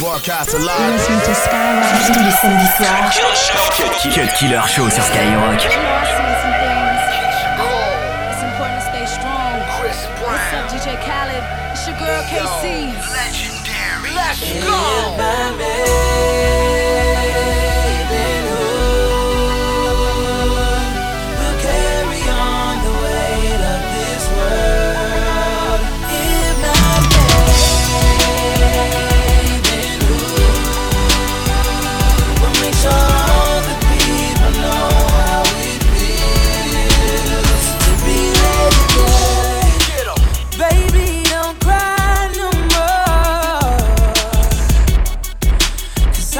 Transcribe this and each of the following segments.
Broadcast live. Listen to Skyrock tous les samedis soirs. Cut, cut Killer Show sur Skyrock. DJ Khaled, it's your girl KC. Legendary. Let's go.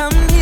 come here.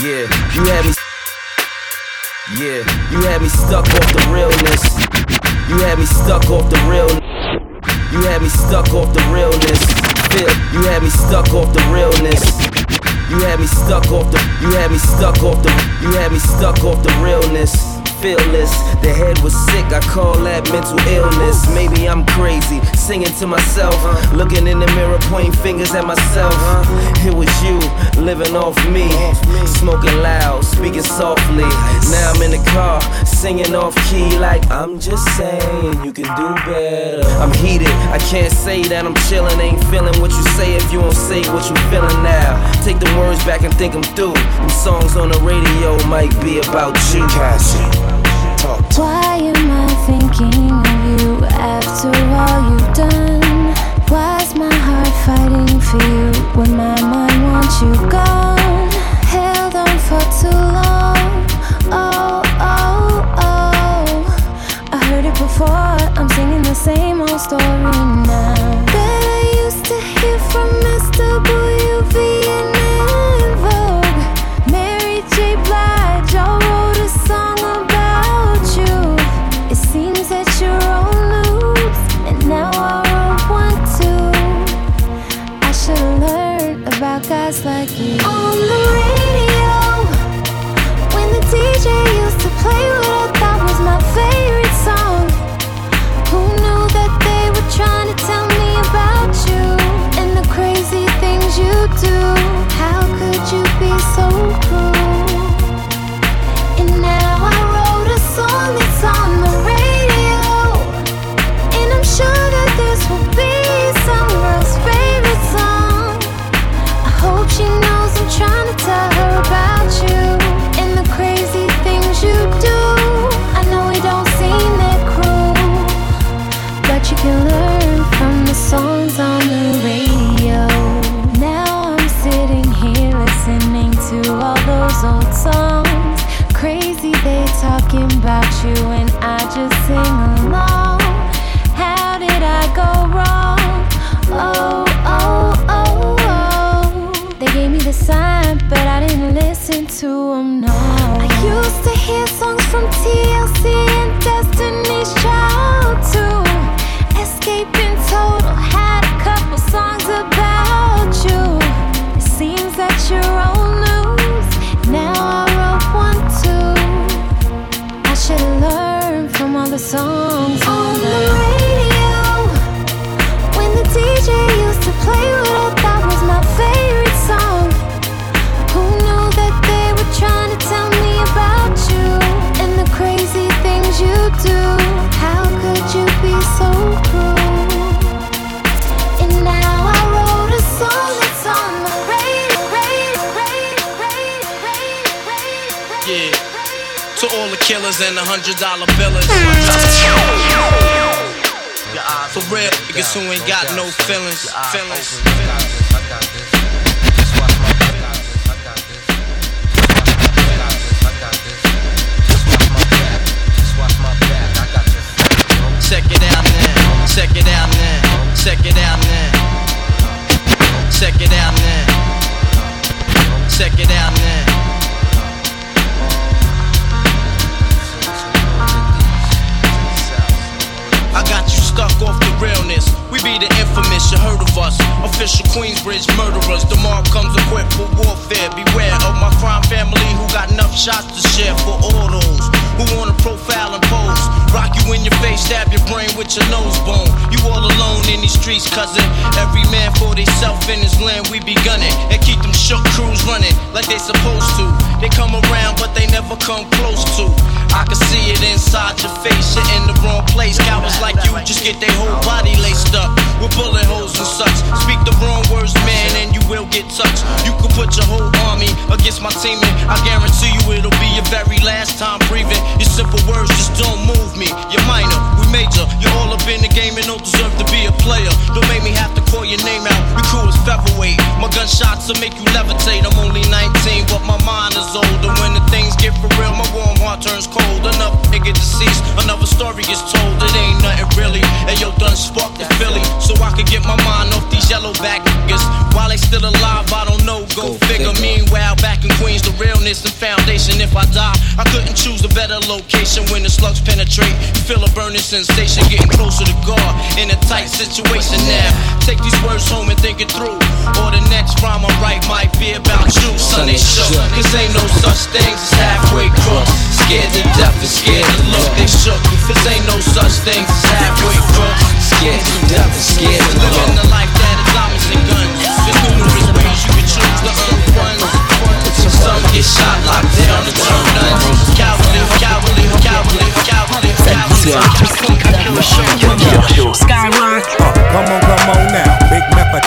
Yeah, you had me. Yeah, you had me stuck off the realness. You had me stuck off the real. You had me stuck off the realness. You had me stuck off the realness. You had me stuck off the. You had me stuck off the. You had me stuck off the realness fearless. The head was sick, I call that mental illness. Maybe I'm crazy singing to myself, looking in the mirror, pointing fingers at myself. It was you, living off me, smoking loud, speaking softly. Now I'm in the car, singing off key, like I'm just saying you can do better. I'm heated, I can't say that I'm chilling, ain't feeling what you say if you don't say what you feeling now. Take the words back and think them through. Them songs on the radio might be about you. Cassie, story listen to them, no. I used to hear songs from TLC killers and the hundred dollar billers. For real, niggas who ain't got no feelings. Feelings. Check it out now. Check it out now. Check it out now. Check it out now. Check it out now. I got you stuck off the realness. We be the infamous, you heard of us. Official Queensbridge murderers. Mark comes equipped for warfare. Beware of my crime family who got enough shots to share for all those who wanna profile and pose. Rock you in your face, stab your brain with your nose bone. You all alone in these streets, cousin. Every man for theyself in his land, we be gunning. And keep them shook crews running like they supposed to. They come around, but they never come close to. I can see it inside your face, you're in the wrong place. Cowards like you just get their whole body laced up with bullet holes and such. Speak the wrong words, man, and you will get touched. You could put your whole army against my team, and I guarantee you it'll be your very last time breathing. Your simple words just don't move me. You're minor, we major. You're all up in the game and don't deserve to be a player. Don't make me have to call your name out. We cool as featherweight. My gunshots will make you levitate. I'm only 19, but my mind is older. When the things get for real, my warm heart turns cold. Enough nigga deceased, another story gets told. It ain't nothing really. And yo, done sparked the Philly, so I could get my mind off these yellow back niggas. While they still alive, I don't know. Go, figure. Meanwhile, back in Queens, the realness and foundation. If I die, I couldn't choose a better location when the slugs penetrate. Feel a burning sensation, getting closer to God in a tight situation now. Take these words home and think it through. Or the next rhyme I write might be about you, son. They shook. Cause ain't no such things as halfway crooks. Scared to death and scared to look. They shook. Cause ain't no such things as halfway crooks. Scared to death and scared to look. Living the life that is diamonds and guns. There's numerous ways you can choose the earth ones. Some get shot, locked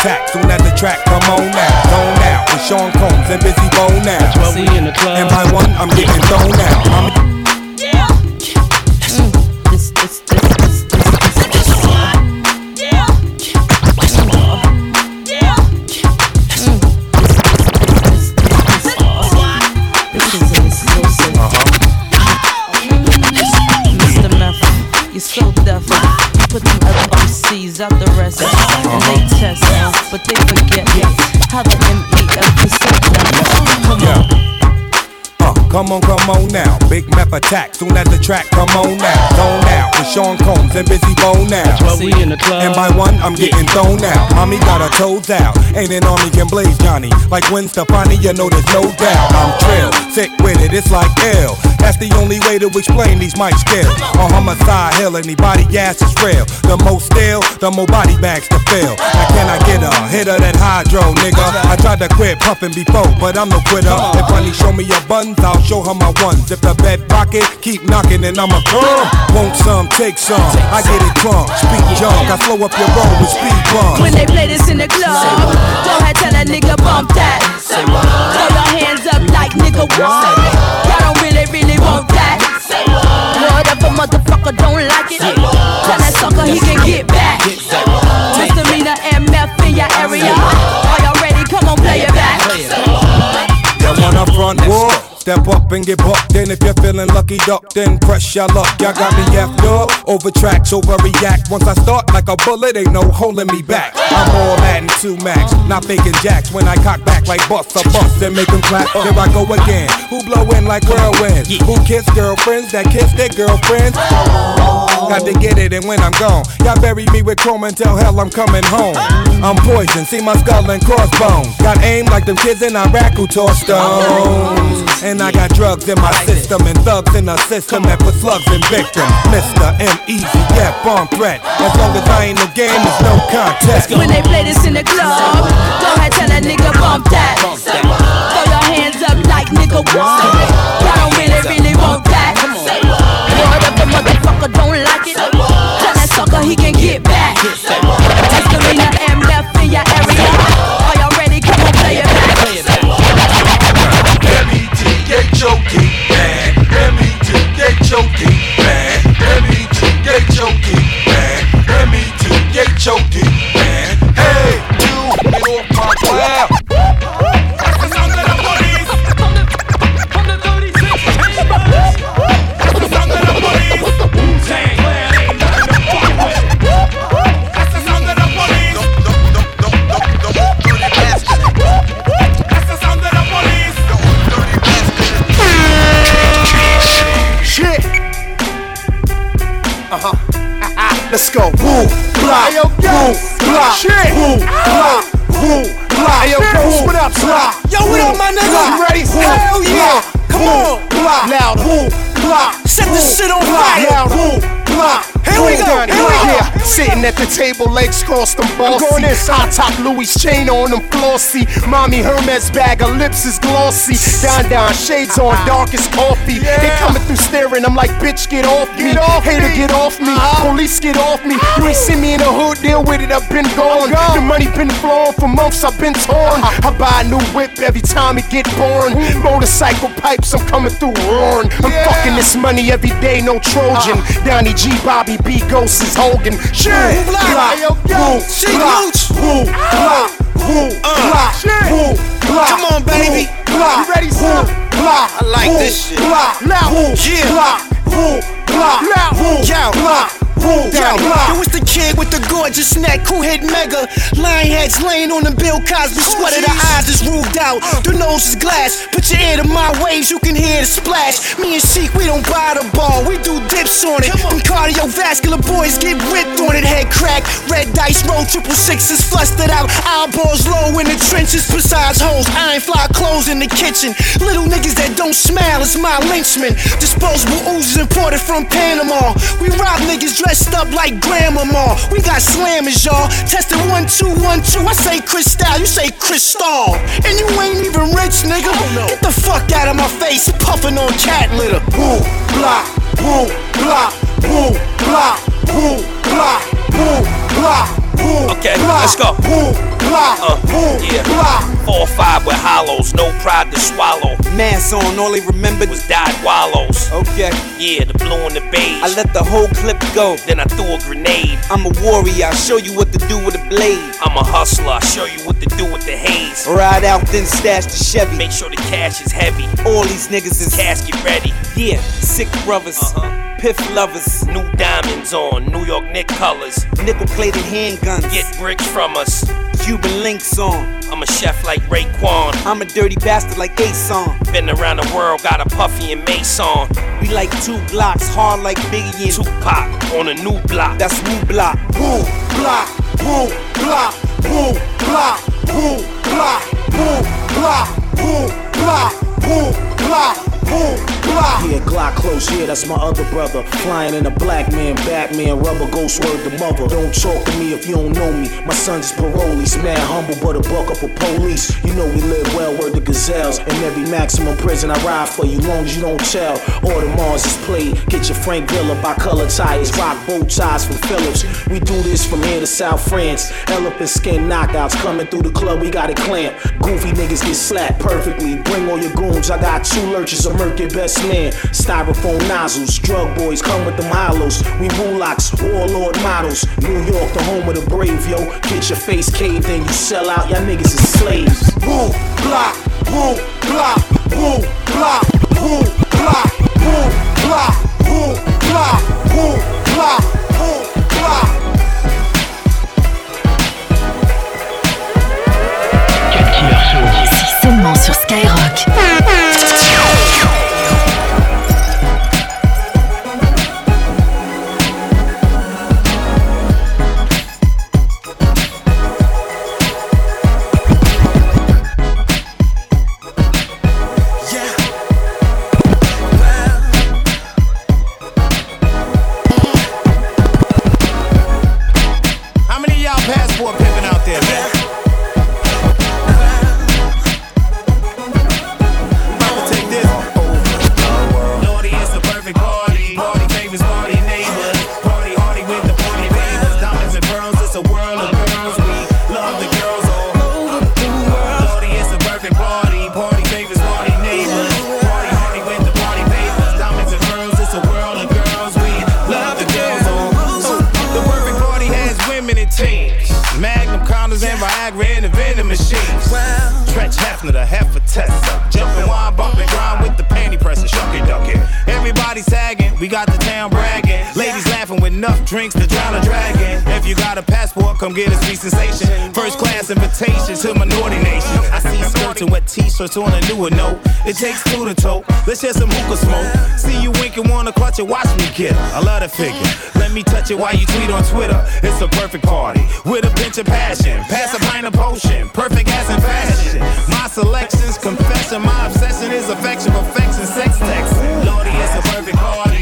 attack. Soon as the track, come on now. Zone now. With Sean Combs and Bizzy Bone now. See you in the club. And by one, I'm getting thrown out. I'm come on, come on now. Big meth attack. Soon as the track, come on now. Zone out with Sean Combs and Bizzy Bone now. See in the club. And by one, I'm getting thrown out. Mommy got her toes out. Ain't an army can blaze Johnny. Like Gwen Stefani, you know there's no doubt. I'm trill, sick with it, it's like ill. That's the only way to explain these mic skills. On homicide hill, anybody gas is real. The more still, the more body bags to fill. Now can I get a hitter that hydro, nigga? I tried to quit puffing before, but I'm no quitter. If honey show me your buns, I'll show her my ones. If the bed pocket, keep knocking and I'ma come. Want some, take some. I get it drunk, speak junk. I slow up your roll with speed bumps. When they play this in the club, go ahead tell a nigga bump that. Throw your hands up like nigga what? Y'all don't really, really want that. What if a motherfucker don't like it? Tell that sucker he can get Step up and get bucked. Then if you're feeling lucky, duck, then press your luck. Y'all got me effed up. Over tracks, overreact. Once I start like a bullet, ain't no holding me back. I'm all Latin two max, not faking jacks. When I cock back like bust a bust and make them clap. Here I go again. Who blow in like whirlwinds? Who kiss girlfriends that kiss their girlfriends? Got to get it, and when I'm gone, y'all bury me with chrome until hell I'm coming home. I'm poison, see my skull and crossbones. Got aim like them kids in Iraq who toss stones. And I got drugs in my system and thugs in the system that put slugs in victims. Mr. M Easy, yeah, bomb threat. As long as I ain't no game, there's no contest. When they play this in the club, go ahead tell a nigga bump that. Throw your hands up like nigga what? Y'all don't really, really want that. What if the motherfucker don't like it? Tell that sucker he can get back. M-E-T-H-O-D, Let's go. Sitting at the table, legs crossed, I'm bossy. going in, son. High top Louis chain on them flossy. Mommy Hermes bag, her lips is glossy. Down, down, shades on, dark as coffee. They coming through staring, I'm like, bitch, get off me. Get off Hater, me. get off me. Uh-huh. Police, get off me. You ain't seen me in the hood, deal with it, I've been gone. gone. The money been flowing for months, I've been torn. Uh-huh. I buy a new whip every time it get born. Motorcycle pipes, I'm coming through roaring. I'm Yeah. fucking this money every day, no Trojan. Donnie G, Bobby B, Ghost is Hogan. Shit, Move loud. blah, Hey, yo, yo. woo, ah, She mooch. woo, uh, blah, woo, blah, shit. woo, blah, Come on, baby. blah, You ready, son? blah, I like this shit. Block, Loud. Yeah. block, woo, blah, Loud. woo, Yo. Woo, Yo, blah. yo, it's the kid with the gorgeous neck, who hit mega? Lion heads laying on the Bill Cosby sweater, the eyes is ruled out, the nose is glass. Put your ear to my waves, you can hear the splash. Me and Sheek, we don't buy the ball, we do dips on it. Them cardiovascular boys get ripped on it, head crack. Red dice roll, triple sixes flustered out. Eyeballs low in the trenches, besides hoes. Iron fly clothes in the kitchen. Little niggas that don't smile, it's my lynchmen. Disposable Uzis imported from Panama. We rob niggas dressed up like grandmama. We got slammers, y'all. Tested one, two, one, two. I say Cristal, you say Crystal. And you ain't even rich, nigga. Get the fuck out of my face, puffing on cat litter. Boom, blah, boom, blah, boom, blah, boom, blah, boom, blah. Okay, let's go. Uh, yeah. Four five with hollows, no pride to swallow. Mass on, all he remembered was died wallows. Okay. Yeah, the blue and the beige. I let the whole clip go. Then I threw a grenade. I'm a warrior, I'll show you what to do with a blade. I'm a hustler, I'll show you what to do with the haze. Ride out, then stash the Chevy. Make sure the cash is heavy. All these niggas is casket ready. Yeah, sick brothers. Uh-huh. Piff lovers, new diamonds on, New York Nick colors, nickel plated handguns, get bricks from us, Cuban links on. I'm a chef like Raekwon, I'm a dirty bastard like Ason. Been around the world, got a Puffy and Mase on. We like two blocks, hard like Biggie and Tupac on a new block. That's new block. Boom, block, boom, block, boom, block, boom, block, boom, block, boom, block, boom, block, boom. Yeah, Glock close, yeah, that's my other brother. Flying in a black man, Batman, rubber ghost word the mother. Don't talk to me if you don't know me. My son's parolees, mad humble, but a buck up a police. You know we live well, word the gazelles. In every maximum prison, I ride for you, long as you don't tell. All the Mars is played. Get your Frank Villa by color tires, rock bow ties from Phillips. We do this from here to South France. Elephant skin knockouts coming through the club, we got it clamped. Goofy niggas get slapped perfectly. Bring all your goons, I got two lurchers, a murky best man. Styrofoam nozzles, drug boys come with them hollows. We locks, warlord models. New York, the home of the brave, yo. Get your face caved in, you sell out, y'all niggas is slaves. Boom, block, boom, block, boom, block, boom, block, boom, block, boom, block, boom, block, boom, block. C'est seulement sur Skyrock. Viagra in the vending machines. Stretch Hefner, the heifer tester. Jumping wine, bumping grind with the panty presser. Shucky ducky. Everybody sagging, we got the town bragging. Ladies laughing with enough drinks to drown a dragon. If you got a passport, come get sweet sensation. First class invitation to minority nation. I see skirts and wet t-shirts on a newer note. It takes two to tote. Let's share some hookah smoke. See you winking, wanna clutch it, watch me get it. I love the figure. Let me touch it while you tweet on Twitter. It's a perfect party with a pinch of passion. Pass a pint of potion, perfect as in fashion. My selections, confession, my obsession is affection, perfection, sex texting. Lordy, it's a perfect. Party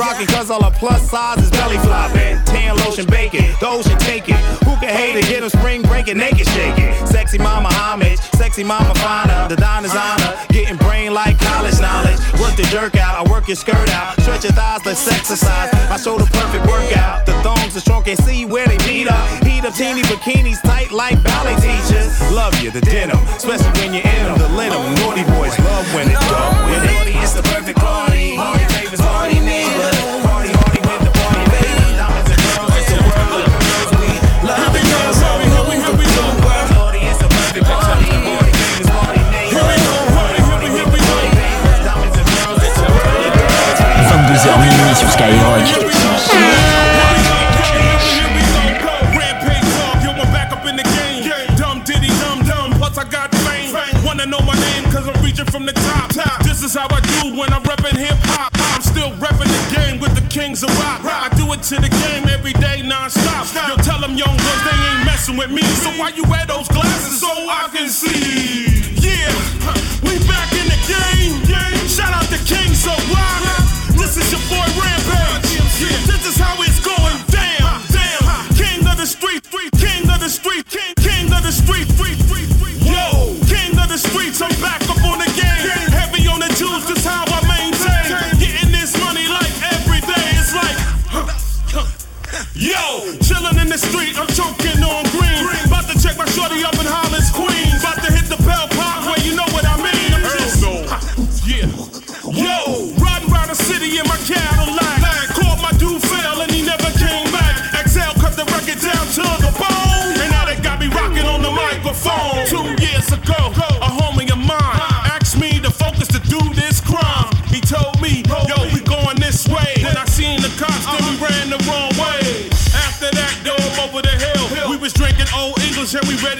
rocking, cause all her plus size is belly flopping. Tan lotion bacon, the ocean take it. Who can hate it? Get a spring breaking, naked shaking. Sexy mama homage, sexy mama finer. The diner's honor, getting brain like college knowledge. Work the jerk out, I work your skirt out. Stretch your thighs, let's exercise. I show the perfect workout. The thongs are strong, can't see where they meet up. Heat up teeny bikinis tight like ballet teachers. Love you, the denim, especially when you're in them. The linen, naughty boys love when it's done. Party, it's the perfect party. Party favors, party neighbor. 22h minuit sur Skyrock. From the top, this is how I do when I'm reppin' hip hop. I'm still reppin' the game with the kings of rock. I do it to the game every day, non-stop. Yo, tell them young girls they ain't messing with me. So why you wear those glasses so I can see? Yeah, we back in the game boy Rampage.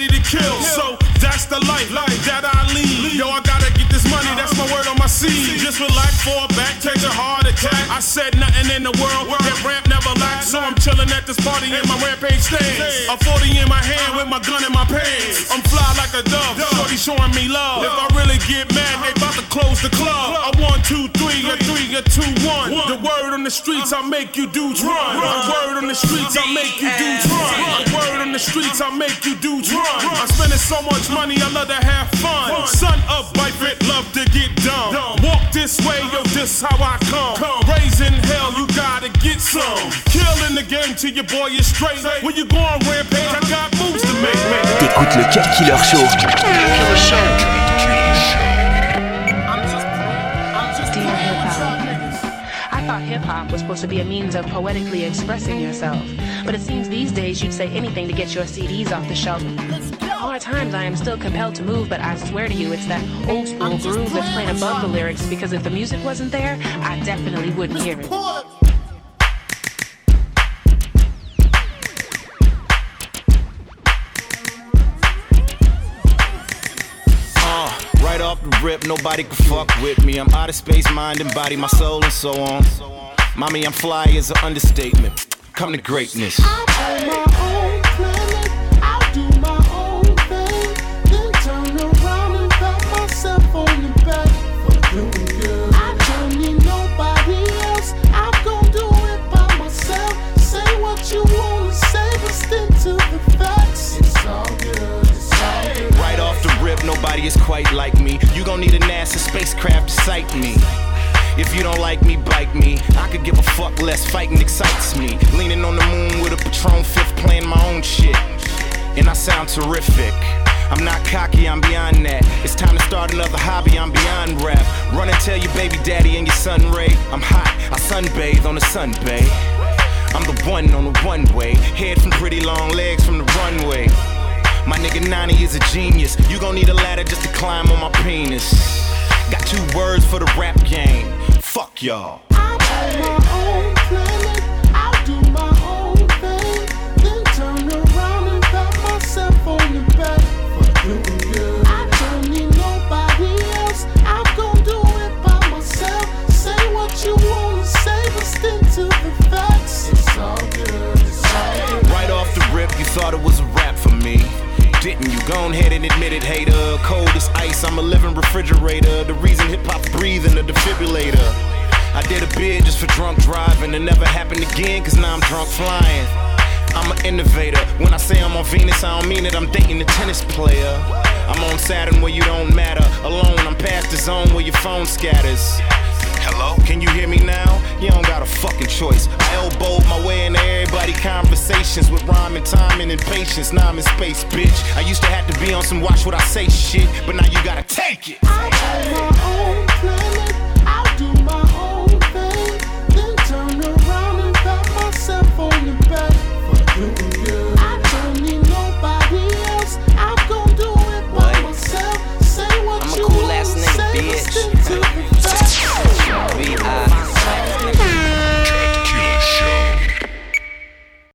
Ready to kill. So that's the life that I lead. Yo, I gotta get this money, that's my word on my seed. Just relax, fall back, take a heart attack. I said nothing in the world, that ramp never lacks. So I'm chilling at this party in my rampage stance. A 40 in my hand with my gun in my pants. I'm fly like a dove, shorty showing me love. If I really get mad, they about to close the club. I one, two, three, a three, a two, one. The word on the streets, I make you dudes run. The word on the streets, I make you dudes run. The word on the streets, I make you dudes run. I'm spending so much money, I love to have fun. Son of wife it, love to get dumb. Walk this way, yo, this how I come. Raising hell, you gotta get some. Killing the game till your boy is straight. When you go on rampage, I got moves to make. T'écoutes le Cut Killer Show. Dear supposed to be a means of poetically expressing yourself, but it seems these days you'd say anything to get your CDs off the shelf. All at times I am still compelled to move, but I swear to you, it's that old school groove that's playing above the lyrics because if the music wasn't there, I definitely wouldn't hear it. Uh, right off the rip, nobody can fuck with me. I'm out of space, mind and body, my soul and so on. Mommy, I'm fly is an understatement. Come to greatness. I play my own planet, I'll do my own thing. Then turn around and pat myself on the back. I don't need nobody else. I've gon' do it by myself. Say what you wanna say, but stick to the facts. It's all good to say. Right off the rip, nobody is quite like me. You gon' need a NASA spacecraft to sight me. If you don't like me, bite me. I could give a fuck less. Fighting excites me. Leaning on the moon with a Patron fifth, playing my own shit. And I sound terrific. I'm not cocky, I'm beyond that. It's time to start another hobby, I'm beyond rap. Run and tell your baby daddy and your son Ray. I'm hot, I sunbathe on the sun bay. I'm the one on the one way. Head from pretty long legs from the runway. My nigga Nani is a genius. You gon' need a ladder just to climb on my penis. Got two words for the rap game. Fuck y'all. Didn't you? Go ahead and admit it, hater. Cold as ice, I'm a living refrigerator. The reason hip hop's breathing, the defibrillator. I did a bid just for drunk driving. It never happened again, cause now I'm drunk flying. I'm an innovator. When I say I'm on Venus, I don't mean it. I'm dating a tennis player. I'm on Saturn where you don't matter. Alone, I'm past the zone where your phone scatters. Hello? Can you hear me now? You don't got a fucking choice. I elbowed my way into everybody conversations with rhyme and and patience. Now I'm in space, bitch. I used to have to be on some watch what I say shit, but now you gotta take it.